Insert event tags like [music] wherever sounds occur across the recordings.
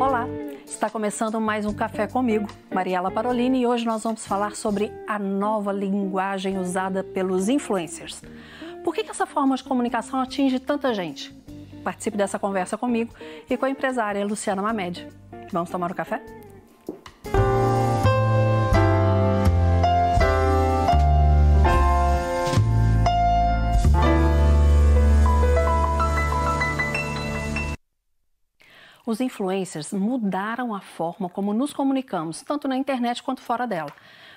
Olá, está começando mais um Café comigo, Mariela Parolini, e hoje nós vamos falar sobre a nova linguagem usada pelos influencers. Por que, que essa forma de comunicação atinge tanta gente? Participe dessa conversa comigo e com a empresária Luciana Mamed. Vamos tomar um café? Os influencers mudaram a forma como nos comunicamos, tanto na internet quanto fora dela.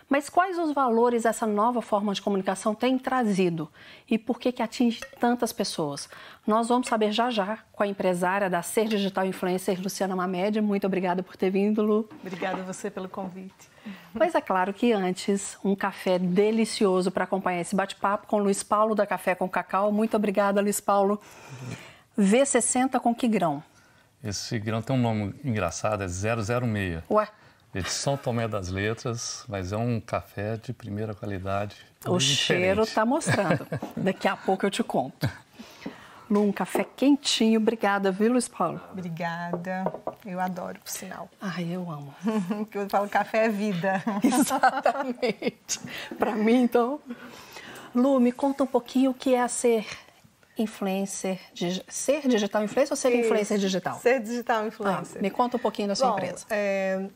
Mas quais os valores essa nova forma de comunicação tem trazido e por que, que atinge tantas pessoas? Nós vamos saber já já com a empresária da Ser Digital Influencer, Luciana Mamed. Muito obrigada por ter vindo, Lu. Obrigada a você pelo convite. [laughs] Mas é claro que antes, um café delicioso para acompanhar esse bate-papo com Luiz Paulo da Café com Cacau. Muito obrigada, Luiz Paulo. V60 com que grão? Esse grão tem um nome engraçado, é 006. Ué? É de São Tomé das Letras, mas é um café de primeira qualidade. O cheiro está mostrando. [laughs] Daqui a pouco eu te conto. Lu, um café quentinho. Obrigada, viu, Luiz Paulo? Obrigada. Eu adoro, por sinal. Ai, eu amo. [laughs] Porque eu falo café é vida. [laughs] Exatamente. Para mim, então. Lu, me conta um pouquinho o que é ser influencer, ser digital influencer ou ser Isso, influencer digital? Ser digital influencer. Ah, me conta um pouquinho da sua Bom, empresa. É,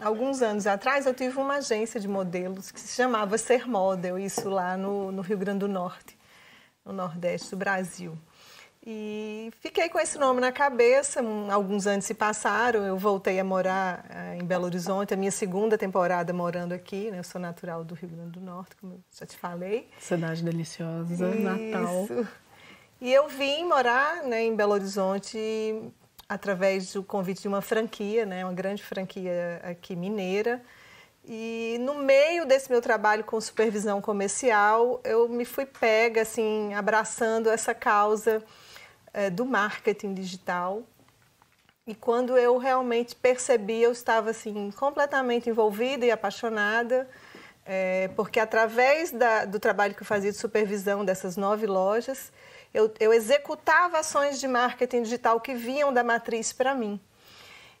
alguns anos atrás eu tive uma agência de modelos que se chamava Ser Model, isso lá no, no Rio Grande do Norte, no Nordeste do Brasil. E fiquei com esse nome na cabeça. Alguns anos se passaram, eu voltei a morar eh, em Belo Horizonte, a minha segunda temporada morando aqui. Né? Eu sou natural do Rio Grande do Norte, como eu já te falei. Cidade deliciosa, Isso. Natal. E eu vim morar né, em Belo Horizonte através do convite de uma franquia, né, uma grande franquia aqui mineira. E no meio desse meu trabalho com supervisão comercial, eu me fui pega, assim, abraçando essa causa é, do marketing digital. E quando eu realmente percebi, eu estava, assim, completamente envolvida e apaixonada, é, porque através da, do trabalho que eu fazia de supervisão dessas nove lojas, eu, eu executava ações de marketing digital que vinham da matriz para mim.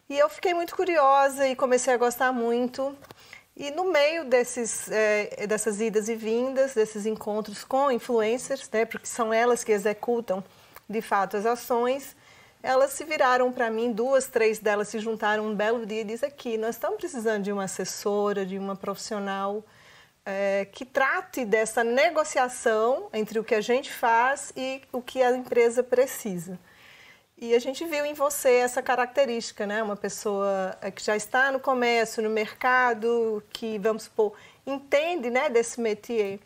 E eu fiquei muito curiosa e comecei a gostar muito. E no meio desses, é, dessas idas e vindas, desses encontros com influencers, né, porque são elas que executam de fato as ações, elas se viraram para mim, duas, três delas se juntaram um belo dia e dizem aqui, nós estamos precisando de uma assessora, de uma profissional é, que trate dessa negociação entre o que a gente faz e o que a empresa precisa. E a gente viu em você essa característica, né? Uma pessoa é, que já está no comércio, no mercado, que, vamos supor, entende né, desse métier.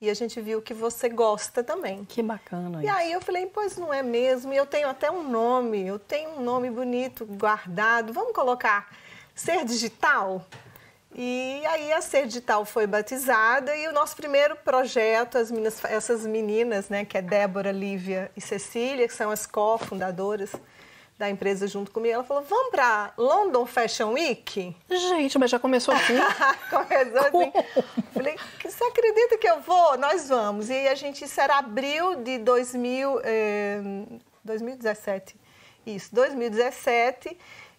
E a gente viu que você gosta também. Que bacana. E isso. aí eu falei, pois não é mesmo? E eu tenho até um nome, eu tenho um nome bonito guardado. Vamos colocar Ser Digital? E aí a Ser Digital foi batizada e o nosso primeiro projeto, as meninas, essas meninas, né, que é Débora, Lívia e Cecília, que são as co-fundadoras da empresa junto comigo, ela falou: "Vamos para London Fashion Week?" Gente, mas já começou assim? [laughs] começou assim. [laughs] Falei: "Você acredita que eu vou? Nós vamos". E a gente será abril de 2000, eh, 2017. Isso, 2017.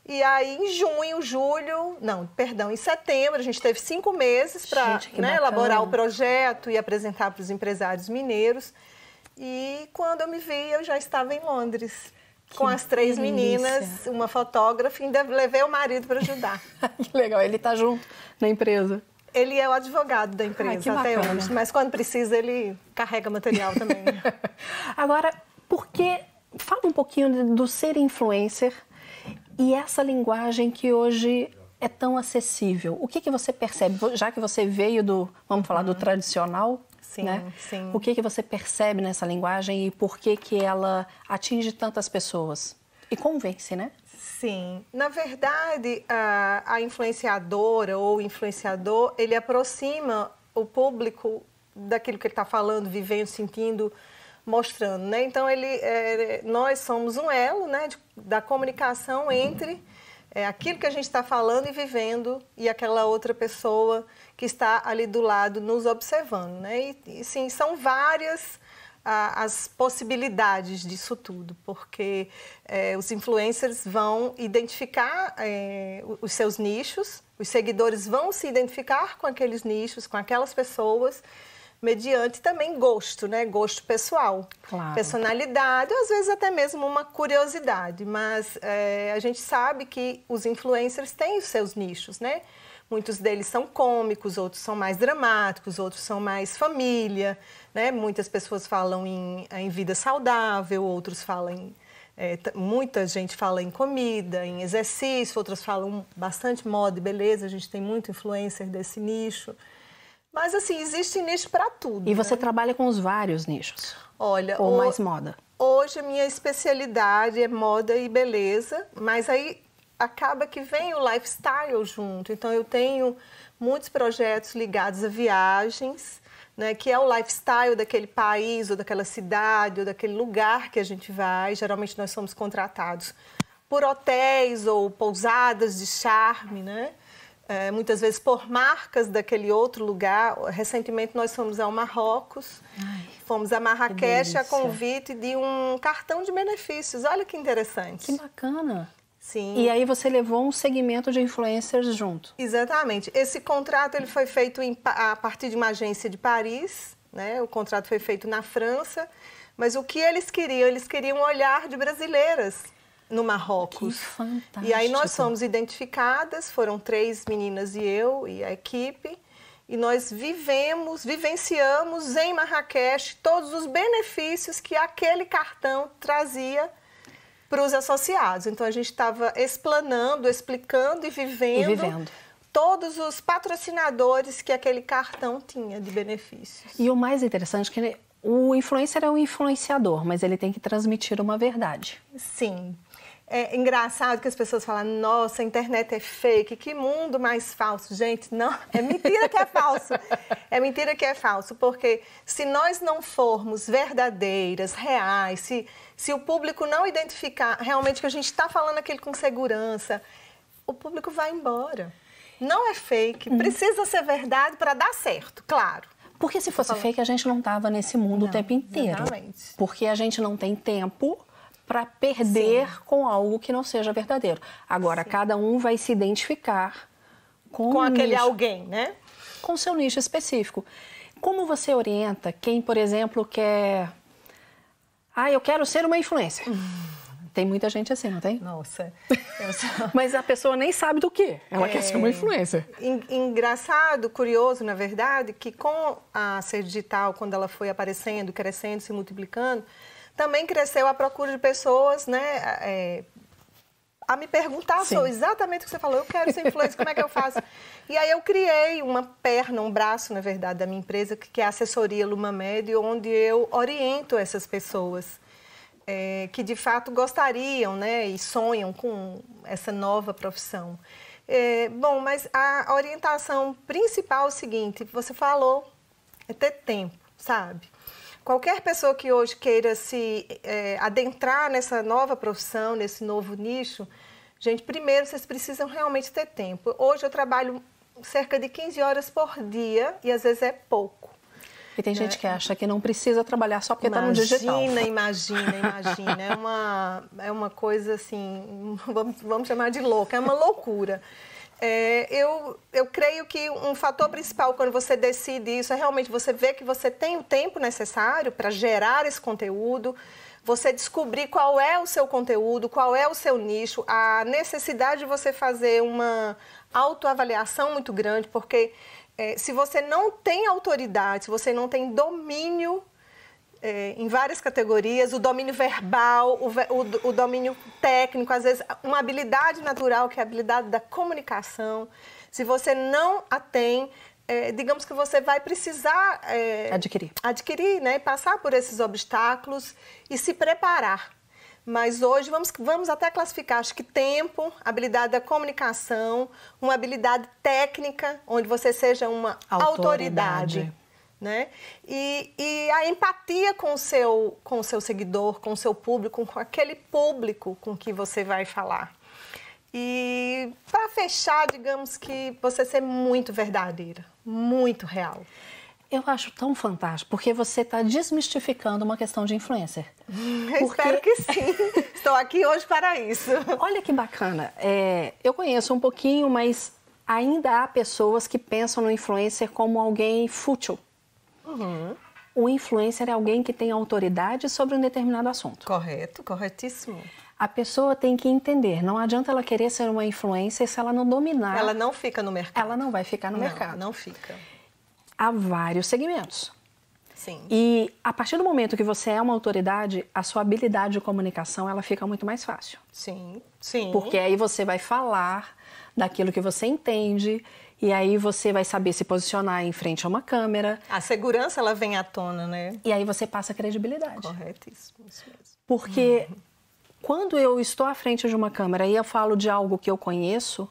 E aí, em junho, julho, não, perdão, em setembro, a gente teve cinco meses para né, elaborar o projeto e apresentar para os empresários mineiros. E quando eu me vi, eu já estava em Londres. Que com as três delícia. meninas, uma fotógrafa, e ainda levei o marido para ajudar. [laughs] que legal, ele está junto na empresa. Ele é o advogado da empresa Ai, até bacana. hoje, mas quando precisa ele carrega material também. [laughs] Agora, por que. Fala um pouquinho do ser influencer e essa linguagem que hoje é tão acessível, o que, que você percebe? Já que você veio do, vamos falar, do uhum. tradicional, sim, né? sim. O que, que você percebe nessa linguagem e por que, que ela atinge tantas pessoas? E convence, né? Sim. Na verdade, a, a influenciadora ou influenciador, ele aproxima o público daquilo que ele está falando, vivendo, sentindo, mostrando, né? Então ele, é, nós somos um elo, né, de, da comunicação entre é, aquilo que a gente está falando e vivendo e aquela outra pessoa que está ali do lado nos observando, né? E, e sim, são várias a, as possibilidades disso tudo, porque é, os influencers vão identificar é, os seus nichos, os seguidores vão se identificar com aqueles nichos, com aquelas pessoas, mediante também gosto, né? Gosto pessoal, claro. personalidade, ou às vezes até mesmo uma curiosidade. Mas é, a gente sabe que os influencers têm os seus nichos, né? Muitos deles são cômicos, outros são mais dramáticos, outros são mais família, né? Muitas pessoas falam em, em vida saudável, outros falam em, é, muita gente fala em comida, em exercício, outras falam bastante moda e beleza. A gente tem muito influencer desse nicho. Mas assim, existe nicho para tudo. E você né? trabalha com os vários nichos? Olha, ou o... mais moda? Hoje a minha especialidade é moda e beleza, mas aí acaba que vem o lifestyle junto. Então eu tenho muitos projetos ligados a viagens, né, que é o lifestyle daquele país ou daquela cidade ou daquele lugar que a gente vai. Geralmente nós somos contratados por hotéis ou pousadas de charme, né? É, muitas vezes por marcas daquele outro lugar. Recentemente nós fomos ao Marrocos, Ai, fomos a Marrakech a convite de um cartão de benefícios. Olha que interessante. Que bacana. Sim. E aí você levou um segmento de influencers junto. Exatamente. Esse contrato ele foi feito em, a partir de uma agência de Paris, né? O contrato foi feito na França, mas o que eles queriam? Eles queriam um olhar de brasileiras no Marrocos. Que fantástico. E aí nós fomos identificadas, foram três meninas e eu e a equipe, e nós vivemos, vivenciamos em Marrakech todos os benefícios que aquele cartão trazia para os associados. Então a gente estava explanando, explicando e vivendo, e vivendo todos os patrocinadores que aquele cartão tinha de benefícios. E o mais interessante é que o influencer é um influenciador, mas ele tem que transmitir uma verdade. Sim. É engraçado que as pessoas falam, nossa, a internet é fake, que mundo mais falso. Gente, não, [laughs] é mentira que é falso. É mentira que é falso, porque se nós não formos verdadeiras, reais, se, se o público não identificar realmente que a gente está falando aquilo com segurança, o público vai embora. Não é fake, uhum. precisa ser verdade para dar certo, claro. Porque se fosse fake, a gente não estava nesse mundo não, o tempo inteiro. Exatamente. Porque a gente não tem tempo para perder Sim. com algo que não seja verdadeiro. Agora, Sim. cada um vai se identificar com, com aquele nicho, alguém, né? Com seu nicho específico. Como você orienta quem, por exemplo, quer. Ah, eu quero ser uma influência. Tem muita gente assim, não tem? Nossa. [laughs] Só... Mas a pessoa nem sabe do que. Ela é... quer ser uma influência. Engraçado, curioso, na verdade, que com a ser digital, quando ela foi aparecendo, crescendo, se multiplicando, também cresceu a procura de pessoas, né? É, a me perguntar sobre exatamente o que você falou. Eu quero ser influencer, como é que eu faço? E aí eu criei uma perna, um braço, na verdade, da minha empresa, que é a assessoria Lumamed, onde eu oriento essas pessoas é, que de fato gostariam, né, e sonham com essa nova profissão. É, bom, mas a orientação principal é o seguinte: você falou, é ter tempo, sabe? Qualquer pessoa que hoje queira se é, adentrar nessa nova profissão, nesse novo nicho, gente, primeiro vocês precisam realmente ter tempo. Hoje eu trabalho cerca de 15 horas por dia e às vezes é pouco. E tem gente é. que acha que não precisa trabalhar só porque está no digital. Imagina, [laughs] imagina, imagina. É uma, é uma coisa assim, [laughs] vamos, vamos chamar de louca, é uma loucura. É, eu, eu creio que um fator principal quando você decide isso é realmente você ver que você tem o tempo necessário para gerar esse conteúdo, você descobrir qual é o seu conteúdo, qual é o seu nicho, a necessidade de você fazer uma autoavaliação muito grande, porque é, se você não tem autoridade, se você não tem domínio é, em várias categorias, o domínio verbal, o, o, o, domínio técnico, às vezes uma habilidade natural, que é a habilidade da comunicação. Se você não a tem, é, digamos que você vai precisar é, adquirir, adquirir né, passar por esses obstáculos e se preparar. Mas hoje vamos, vamos até classificar, acho que tempo, habilidade da comunicação, uma habilidade técnica, onde você seja uma autoridade. autoridade né? E, e, a empatia com o, seu, com o seu seguidor, com o seu público, com aquele público com que você vai falar. E para fechar, digamos que você ser muito verdadeira, muito real. Eu acho tão fantástico, porque você está desmistificando uma questão de influencer. [laughs] Porque... Espero que sim. [laughs] Estou aqui hoje para isso. Olha que bacana. É, eu conheço um pouquinho, mas ainda há pessoas que pensam no influencer como alguém fútil. Uhum. O influencer é alguém que tem autoridade sobre um determinado assunto. Correto, corretíssimo. A pessoa tem que entender, não adianta ela querer ser uma influencer se ela não dominar. Ela não fica no mercado. Ela não vai ficar no não, mercado. Não fica. Há vários segmentos. Sim. E a partir do momento que você é uma autoridade, a sua habilidade de comunicação ela fica muito mais fácil. Sim, sim. Porque aí você vai falar daquilo que você entende e aí você vai saber se posicionar em frente a uma câmera. A segurança ela vem à tona, né? E aí você passa credibilidade. Corretíssimo, isso mesmo. Porque uhum. quando eu estou à frente de uma câmera e eu falo de algo que eu conheço,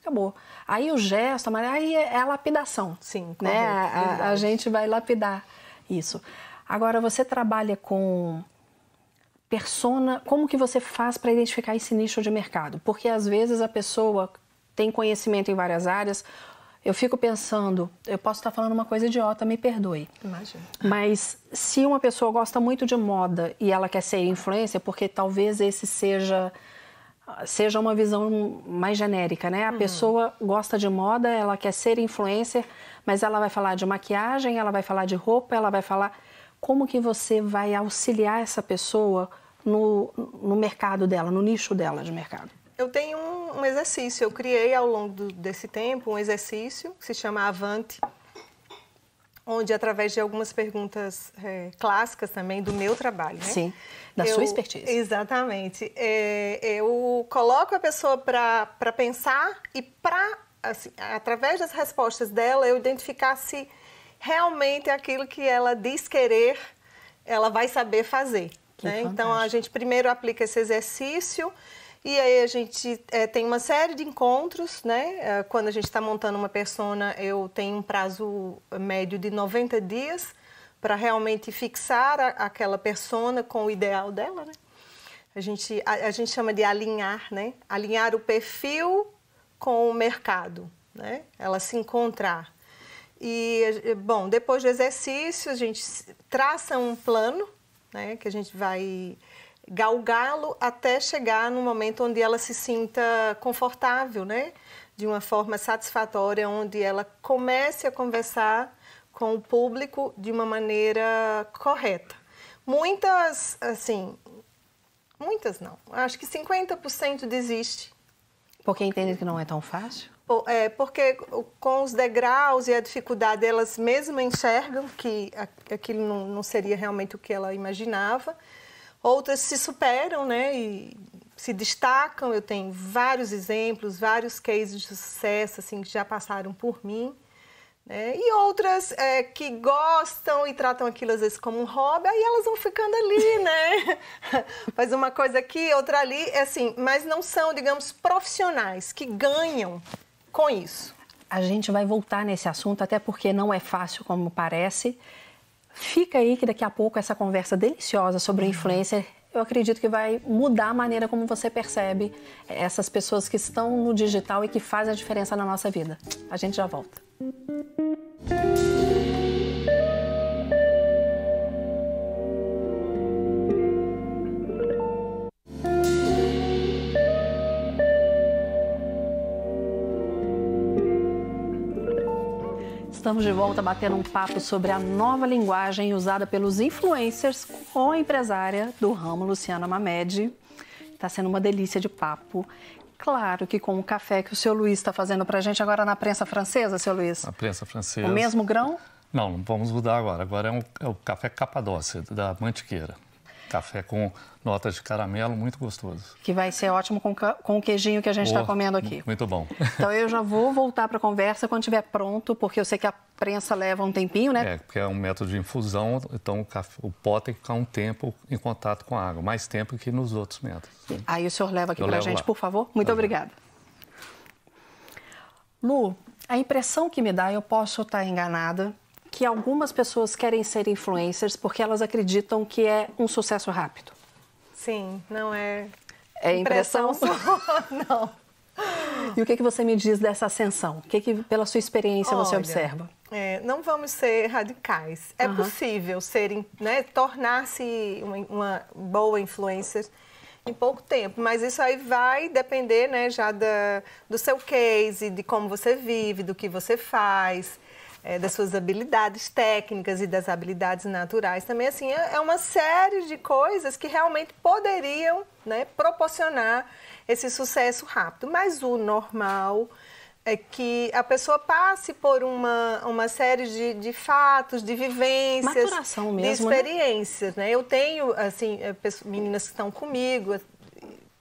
acabou. Aí o gesto, aí é a lapidação. Sim, correto, né? A, a, gente vai lapidar isso. Agora você trabalha com persona, como que você faz para identificar esse nicho de mercado? Porque às vezes a pessoa tem conhecimento em várias áreas. Eu fico pensando, eu posso estar falando uma coisa idiota, me perdoe. Imagina. Mas se uma pessoa gosta muito de moda e ela quer ser influencer, porque talvez esse seja seja uma visão mais genérica, né? A uhum. pessoa gosta de moda, ela quer ser influencer, mas ela vai falar de maquiagem, ela vai falar de roupa, ela vai falar como que você vai auxiliar essa pessoa no, no mercado dela, no nicho dela de mercado? Eu tenho um, um exercício, eu criei ao longo do, desse tempo um exercício que se chama Avante, onde através de algumas perguntas é, clássicas também do meu trabalho, né? Sim, da eu, sua expertise. Exatamente. É, eu coloco a pessoa para pensar e para, assim, através das respostas dela, eu identificar se realmente aquilo que ela diz querer, ela vai saber fazer. Né? Então a gente primeiro aplica esse exercício e aí a gente é, tem uma série de encontros, né? É, quando a gente está montando uma persona, eu tenho um prazo médio de 90 dias para realmente fixar a, aquela persona com o ideal dela, né? A gente, a, a, gente chama de alinhar, né? Alinhar o perfil com o mercado, né? Ela se encontrar. E, bom, depois do exercício, a gente traça um plano, né? Que a gente vai galgá-lo até chegar no momento onde ela se sinta confortável, né? De uma forma satisfatória, onde ela comece a conversar com o público de uma maneira correta. Muitas, assim, muitas não. Acho que 50% desiste. Porque entendem que não é tão fácil? É, porque com os degraus e a dificuldade, elas mesmas enxergam que aquilo não seria realmente o que ela imaginava. Outras se superam, né? E se destacam. Eu tenho vários exemplos, vários cases de sucesso, assim, que já passaram por mim. Né? E outras é, que gostam e tratam aquilo às vezes como um hobby, aí elas vão ficando ali, [laughs] né? Faz uma coisa aqui, outra ali, é assim, mas não são, digamos, profissionais que ganham com isso. A gente vai voltar nesse assunto, até porque não é fácil como parece. Fica aí que daqui a pouco essa conversa deliciosa sobre o influencer, eu acredito que vai mudar a maneira como você percebe essas pessoas que estão no digital e que fazem a diferença na nossa vida. A gente já volta. Estamos de volta batendo um papo sobre a nova linguagem usada pelos influencers com a empresária do ramo, Luciana Mamed. Está sendo uma delícia de papo. Claro que com o café que o seu Luiz está fazendo para a gente agora na prensa francesa, seu Luiz. Na prensa francesa. O mesmo grão? Não, vamos mudar agora. Agora é, um, é o café Capadócia, da Mantiqueira. Café com notas de caramelo, muito gostoso. Que vai ser ótimo com, com o queijinho que a gente está oh, comendo aqui. Muito bom. [laughs] Então eu já vou voltar para a conversa quando estiver pronto, porque eu sei que a prensa leva um tempinho, né? É, porque é um método de infusão, então o, café, o pó tem que ficar um tempo em contato com a água, mais tempo que nos outros métodos. Aí o senhor leva aqui para a gente, lá. por favor? Muito tá obrigada. Lu, a impressão que me dá, eu posso estar enganada, que algumas pessoas querem ser influencers porque elas acreditam que é um sucesso rápido. Sim, não é. É impressão? impressão [laughs] não. E o que, que você me diz dessa ascensão? O que, que pela sua experiência, Olha, você observa? É, não vamos ser radicais. É uhum. possível ser, né, tornar-se uma, uma, boa influencer em pouco tempo, mas isso aí vai depender né, já da, do seu case, de como você vive, do que você faz é, das suas habilidades técnicas e das habilidades naturais também. Assim, é, é uma série de coisas que realmente poderiam né, proporcionar esse sucesso rápido. Mas o normal é que a pessoa passe por uma, uma série de, de fatos, de vivências, mesmo, de né? experiências. Né? Eu tenho, assim, é, meninas que estão comigo.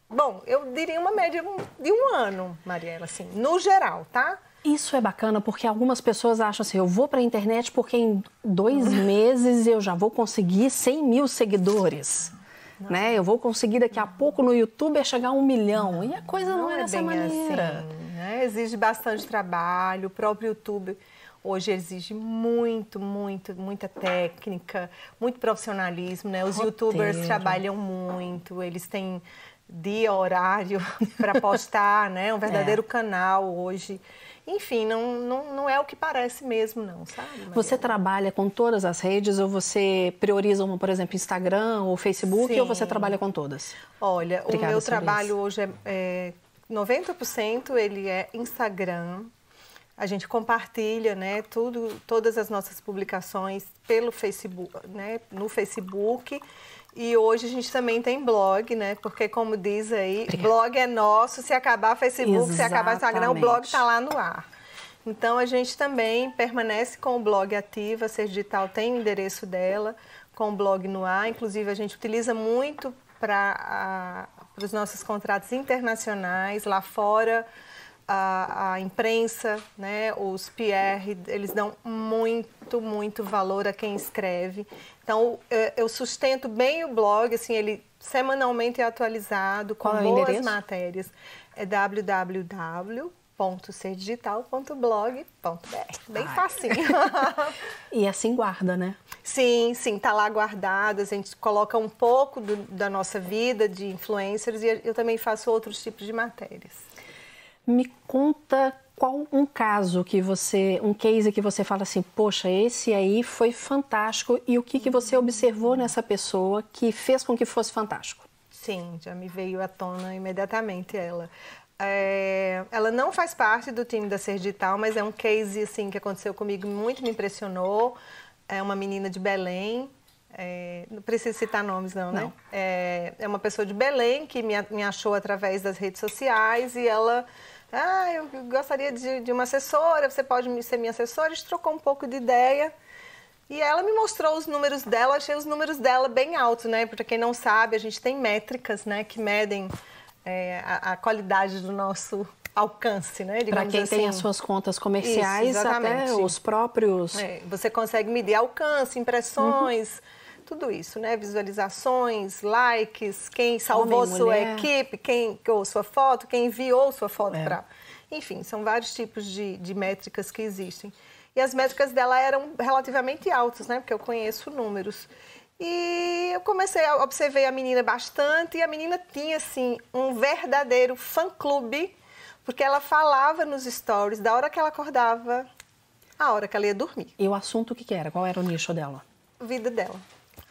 Bom, eu diria uma média de um ano, Mariela, assim, no geral, tá? Isso é bacana porque algumas pessoas acham assim: eu vou para a internet porque em dois [laughs] meses eu já vou conseguir 100 mil seguidores. Né? Eu vou conseguir daqui a pouco no YouTube chegar a um milhão. E a coisa não, não é dessa maneira. Assim, né? Exige bastante trabalho. O próprio YouTube hoje exige muito, muito, muita técnica, muito profissionalismo. Né? Os Roteiro. youtubers trabalham muito, eles têm dia, horário [laughs] para postar, né? Um verdadeiro é. canal hoje. Enfim, não, não, não é o que parece mesmo, não, sabe? Você trabalha com todas as redes ou você prioriza uma, por exemplo, Instagram ou Facebook Sim. ou você trabalha com todas? Olha, Obrigada o meu trabalho isso. hoje é, é 90% ele é Instagram. A gente compartilha, né, tudo, todas as nossas publicações pelo Facebook, né, no Facebook e hoje a gente também tem blog, né? Porque como diz aí, Obrigada. blog é nosso, se acabar Facebook, Exatamente. se acabar Instagram, o blog está lá no ar. Então a gente também permanece com o blog ativo, a Ser Digital tem o endereço dela, com o blog no ar. Inclusive a gente utiliza muito para os nossos contratos internacionais lá fora a, a, imprensa, né, os PR, eles dão muito, muito valor a quem escreve. Então, eu sustento bem o blog, assim, ele semanalmente é atualizado com Qual é boas é matérias. É www.serdigital.blog.br. Bem Ai. facinho. [laughs] e assim guarda, né? Sim, sim, tá lá guardado. A gente coloca um pouco do, da nossa vida de influencers e eu também faço outros tipos de matérias. Me conta qual um caso que você, um case que você fala assim, poxa, esse aí foi fantástico e o que, que você observou nessa pessoa que fez com que fosse fantástico? Sim, já me veio à tona imediatamente ela. É, ela não faz parte do time da Serdital, mas é um case assim que aconteceu comigo, muito me impressionou. É uma menina de Belém, é, não preciso citar nomes não, né? não. né? É, é, uma pessoa de Belém que me, me achou através das redes sociais e ela ah, eu gostaria de, de uma assessora, você pode ser minha assessora? A gente trocou um pouco de ideia. E ela me mostrou os números dela, achei os números dela bem altos, né? Para quem não sabe, a gente tem métricas, né, que medem é, a, a, qualidade do nosso alcance, né? Para quem assim. tem as suas contas comerciais, Isso, até os próprios. É, você consegue medir alcance, impressões. Uhum tudo isso, né? Visualizações, likes, quem salvou Homem, sua mulher. equipe, quem ou sua foto, quem enviou sua foto é. para. Enfim, são vários tipos de, de métricas que existem. E as métricas dela eram relativamente altas, né? Porque eu conheço números. E eu comecei a observar a menina bastante e a menina tinha assim um verdadeiro fã-clube, porque ela falava nos stories da hora que ela acordava, a hora que ela ia dormir. E o assunto o que, que era? Qual era o nicho dela? Vida dela.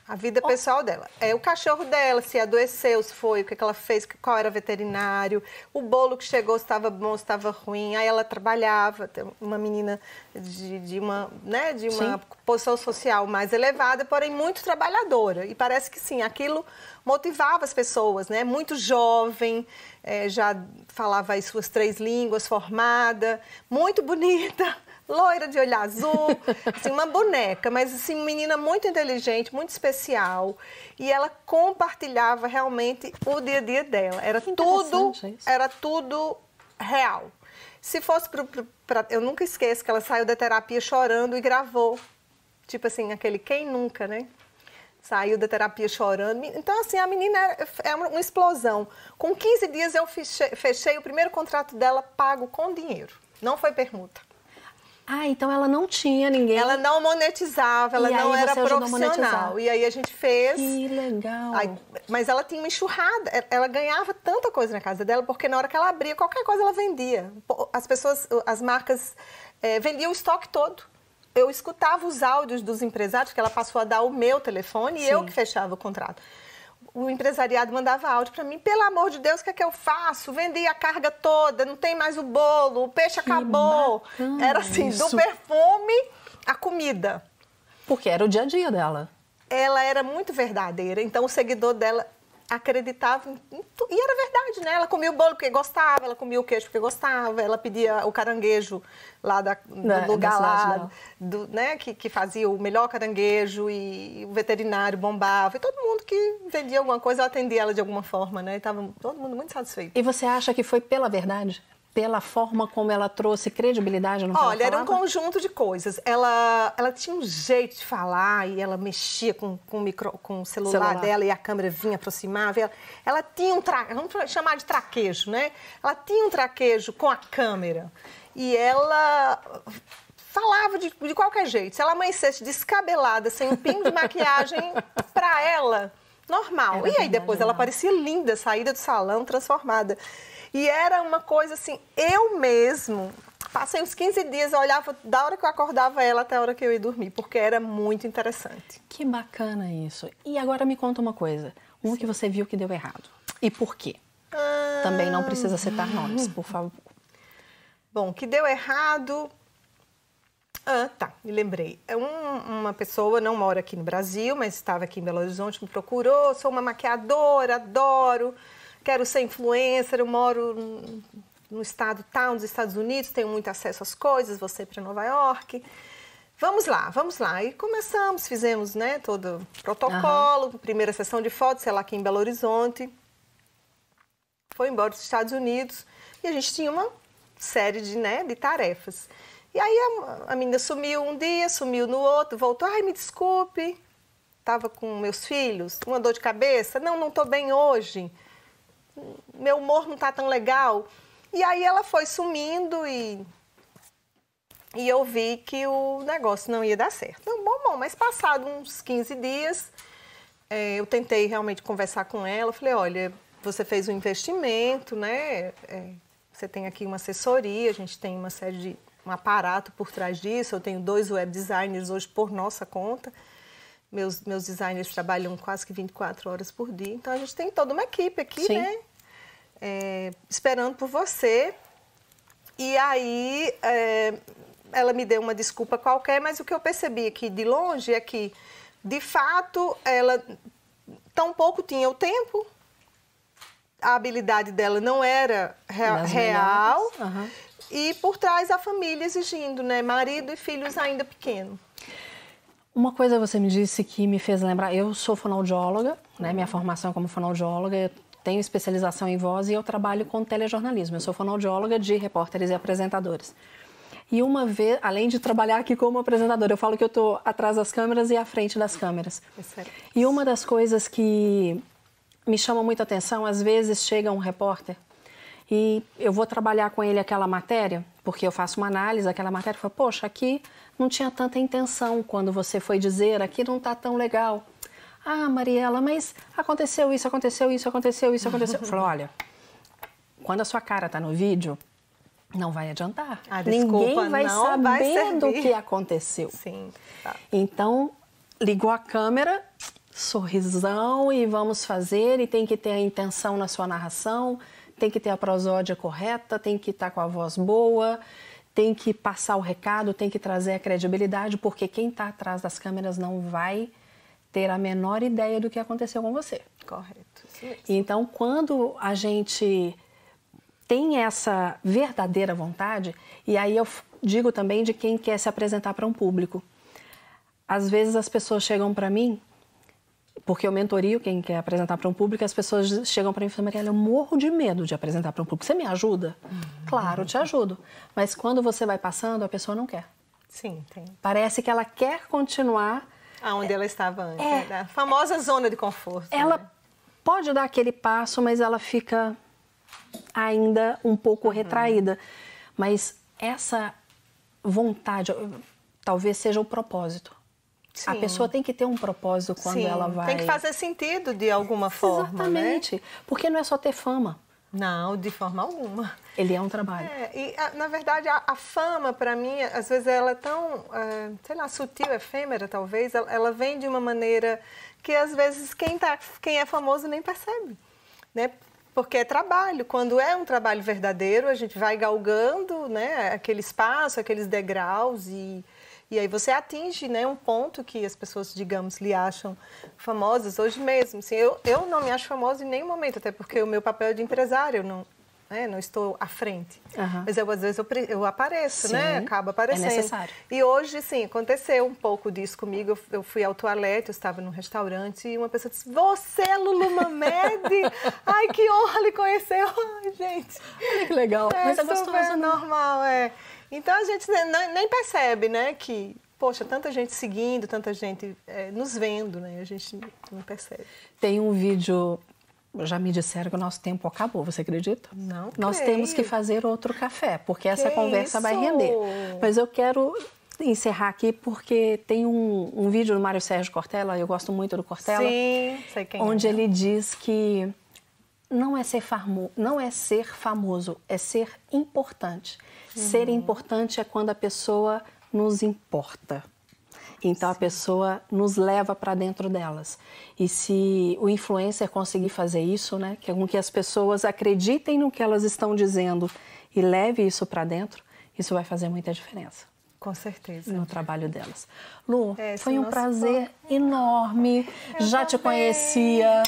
A vida pessoal dela. É o cachorro dela, se adoeceu, se foi, o que, ela fez, qual era veterinário, o bolo que chegou, se estava bom, se estava ruim. Aí ela trabalhava, uma menina de, de uma, né, de uma posição social mais elevada, porém muito trabalhadora. E parece que sim, aquilo motivava as pessoas, né? Muito jovem, é, já falava as suas três línguas, formada, muito bonita loira de olho azul, assim, uma boneca, mas assim, menina muito inteligente, muito especial. E ela compartilhava realmente o dia a dia dela. Era tudo, era tudo real. Se fosse para. Eu nunca esqueço que ela saiu da terapia chorando e gravou. Tipo assim, aquele quem nunca, né? Saiu da terapia chorando. Então, assim, a menina é, é uma explosão. Com 15 dias eu fechei, fechei o primeiro contrato dela pago com dinheiro. Não foi permuta. Ah, então ela não tinha ninguém. Ela não monetizava, ela E não era profissional. E aí a gente fez. Que legal. Aí- mas ela tinha uma enxurrada, e- ela ganhava tanta coisa na casa dela, porque na hora que ela abria, qualquer coisa ela vendia. As pessoas, as marcas eh, vendiam o estoque todo. Eu escutava os áudios dos empresários, que ela passou a dar o meu telefone e Sim. eu que fechava o contrato. O empresariado mandava áudio para mim, pelo amor de Deus, o que é que eu faço? Vendi a carga toda, não tem mais o bolo, o peixe acabou. bacana Era assim, do isso. perfume à comida Porque era o dia a dia dela. ela era muito verdadeira, então o seguidor dela acreditava em em tu- e era verdade, né? Ela comia o bolo porque gostava, ela comia o queijo porque gostava, ela pedia o caranguejo lá da, do Da- da lugar lá, do, né? Que, que fazia o melhor caranguejo e o veterinário bombava e todo mundo que vendia alguma coisa eu atendia ela de alguma forma, né? E tava todo mundo muito satisfeito. E você acha que foi pela verdade? Pela forma como ela trouxe credibilidade no que Olha, era um conjunto de coisas. Ela, ela tinha um jeito de falar e ela mexia com, com, o, micro, com o celular, Celular. dela e a câmera vinha, aproximava. Ela, ela tinha um tra... vamos chamar de traquejo, né? Ela tinha um traquejo com a câmera e ela falava de, de qualquer jeito. Se ela amanhecesse descabelada, sem um pingo de [laughs] maquiagem, pra ela, normal. Era e aí depois verdade, ela parecia linda, saída do salão, transformada. E era uma coisa assim, eu mesmo passei uns 15 dias, eu olhava da hora que eu acordava ela até a hora que eu ia dormir, porque era muito interessante. Que bacana isso. E agora me conta uma coisa. Um que você viu que deu errado. E por quê? Também não precisa citar nomes, por favor. Bom, que deu errado. Ah, tá, me lembrei. É um- uma pessoa, não mora aqui no Brasil, mas estava aqui em Belo Horizonte, me procurou. Sou uma maquiadora, adoro, quero ser influencer. Eu moro no- estado tal, nos Estados Unidos, tenho muito acesso às coisas, vou ser para Nova York. Vamos lá, vamos lá. E começamos, fizemos né, todo o protocolo, primeira sessão de fotos, sei lá, aqui em Belo Horizonte foi embora dos Estados Unidos e a gente tinha uma série de, né, de tarefas. E aí a, a menina sumiu um dia, sumiu no outro, voltou, ai, me desculpe, estava com meus filhos, uma dor de cabeça, não, não estou bem hoje, meu humor não está tão legal. E aí ela foi sumindo e, e eu vi que o negócio não ia dar certo. Não, bom, bom, mas passado uns 15 dias, é, eu tentei realmente conversar com ela. Falei, olha, você fez um investimento, né? É, você tem aqui uma assessoria, a gente tem uma série de um aparato por trás disso. Eu tenho dois web designers hoje por nossa conta. Meus, meus designers trabalham quase que 24 horas por dia. Então a gente tem toda uma equipe aqui, Sim. né? É, esperando por você. E aí é, ela me deu uma desculpa qualquer, mas o que eu percebi aqui de longe é que, de fato, ela tão pouco tinha o tempo, a habilidade dela não era rea- real, aham. e por trás a família exigindo, né? Marido e filhos ainda pequenos. Uma coisa você me disse que me fez lembrar, eu sou fonoaudióloga, né? Minha formação é como fonoaudióloga, eu tenho especialização em voz e eu trabalho com telejornalismo. Eu sou fonoaudióloga de repórteres e apresentadores. E uma vez, além de trabalhar aqui como apresentadora, eu falo que eu estou atrás das câmeras e à frente das câmeras. E uma das coisas que me chama muita atenção, às vezes chega um repórter e eu vou trabalhar com ele aquela matéria, porque eu faço uma análise daquela matéria e falo, poxa, aqui não tinha tanta intenção quando você foi dizer, aqui não está tão legal. Ah, Mariela, mas aconteceu isso, aconteceu isso, aconteceu isso, aconteceu. Eu falo, olha, quando a sua cara está no vídeo, não vai adiantar. A desculpa Ninguém vai não saber vai do que aconteceu. Sim. Tá. Então, ligou a câmera, sorrisão e vamos fazer. E tem que ter a intenção na sua narração, tem que ter a prosódia correta, tem que estar com a voz boa, tem que passar o recado, tem que trazer a credibilidade, porque quem está atrás das câmeras não vai ter a menor ideia do que aconteceu com você. Correto. Então, quando a gente tem essa verdadeira vontade, e aí eu digo também de quem quer se apresentar para um público. Às vezes as pessoas chegam para mim, porque eu mentorio quem quer apresentar para um público, as pessoas chegam para mim e falam, Mariela, eu morro de medo de apresentar para um público. Você me ajuda? Claro, eu te ajudo. Mas quando você vai passando, a pessoa não quer. Sim, tem. Parece que ela quer continuar Aonde ela estava antes. É. né? A famosa zona de conforto. ela né? pode dar aquele passo, mas ela fica ainda um pouco retraída. Mas essa vontade, talvez seja o propósito. Sim. A pessoa tem que ter um propósito quando Sim, ela vai. Tem que fazer sentido de alguma forma. Exatamente. Né? Porque não é só ter fama. Não, de forma alguma. Ele é um trabalho. É, e a, na verdade a, a fama para mim, às vezes ela é tão, é, sei lá, sutil, efêmera talvez. Ela, ela, vem de uma maneira que às vezes quem tá, quem é famoso nem percebe, né? Porque é trabalho. Quando é um trabalho verdadeiro, a gente vai galgando, né? Aquele espaço, aqueles degraus e e aí você atinge né, um ponto que as pessoas, digamos, lhe acham famosas hoje mesmo. Assim, eu, eu não me acho famosa em nenhum momento, até porque o meu papel é de empresário, eu não, né, não estou à frente. Uhum. Mas eu, às vezes eu, eu apareço, né, sim, né? Acaba aparecendo. É necessário. E hoje, sim, aconteceu um pouco disso comigo. Eu, eu fui ao toalete, eu estava num restaurante e uma pessoa disse: Você é Lulu Mamed? [laughs] Ai, que honra lhe conhecer. Ai, gente. Que legal. É Mas é gostoso, super né? normal, é. Então a gente nem percebe, né, que poxa, tanta gente seguindo, tanta gente é, nos vendo, né? A gente não percebe. Tem um vídeo, já me disseram que o nosso tempo acabou, você acredita? Não. Nós creio. temos que fazer outro café, porque essa que conversa isso? vai render. Mas eu quero encerrar aqui porque tem um, um vídeo do Mário Sérgio Cortella, eu gosto muito do Cortella, Sim, sei quem onde é. ele diz que não é ser famo, não é ser famoso, é ser importante. Uhum. Ser importante é quando a pessoa nos importa. Então Sim. a pessoa nos leva para dentro delas. E se o influencer conseguir fazer isso, né, que é com que as pessoas acreditem no que elas estão dizendo e leve isso para dentro, isso vai fazer muita diferença. Com certeza. No trabalho delas. Lu, é, foi um prazer enorme. Eu já também. te conhecia.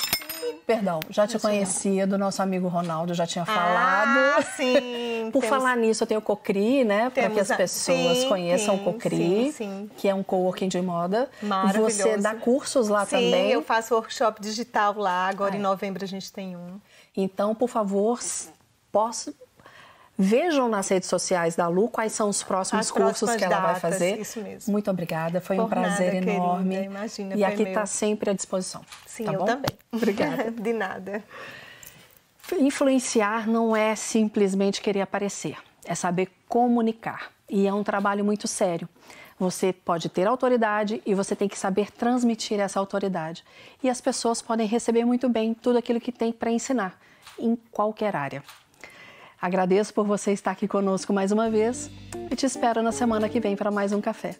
Perdão, já te conhecia do nosso amigo Ronaldo, já tinha falado. Ah, sim. [laughs] Por temos... falar nisso, eu tenho o Cocri, né? Para que as pessoas sim, conheçam sim, o Cocri, sim, que é um coworking de moda. Maravilhoso. Você dá cursos lá também? Sim, eu faço workshop digital lá. Agora ah, em novembro a gente tem um. Então, por favor, posso Vejam nas redes sociais da Lu quais são os próximos As cursos que ela datas, vai fazer. Isso mesmo. Muito obrigada, foi Por um prazer nada, enorme. Querida, imagina, e aqui está sempre à disposição. Sim, tá eu bom? também. [laughs] Obrigada. De nada. Influenciar não é simplesmente querer aparecer, é saber comunicar. E é um trabalho muito sério. Você pode ter autoridade e você tem que saber transmitir essa autoridade. E as pessoas podem receber muito bem tudo aquilo que tem para ensinar, em qualquer área. Agradeço por você estar aqui conosco mais uma vez e te espero na semana que vem para mais um café.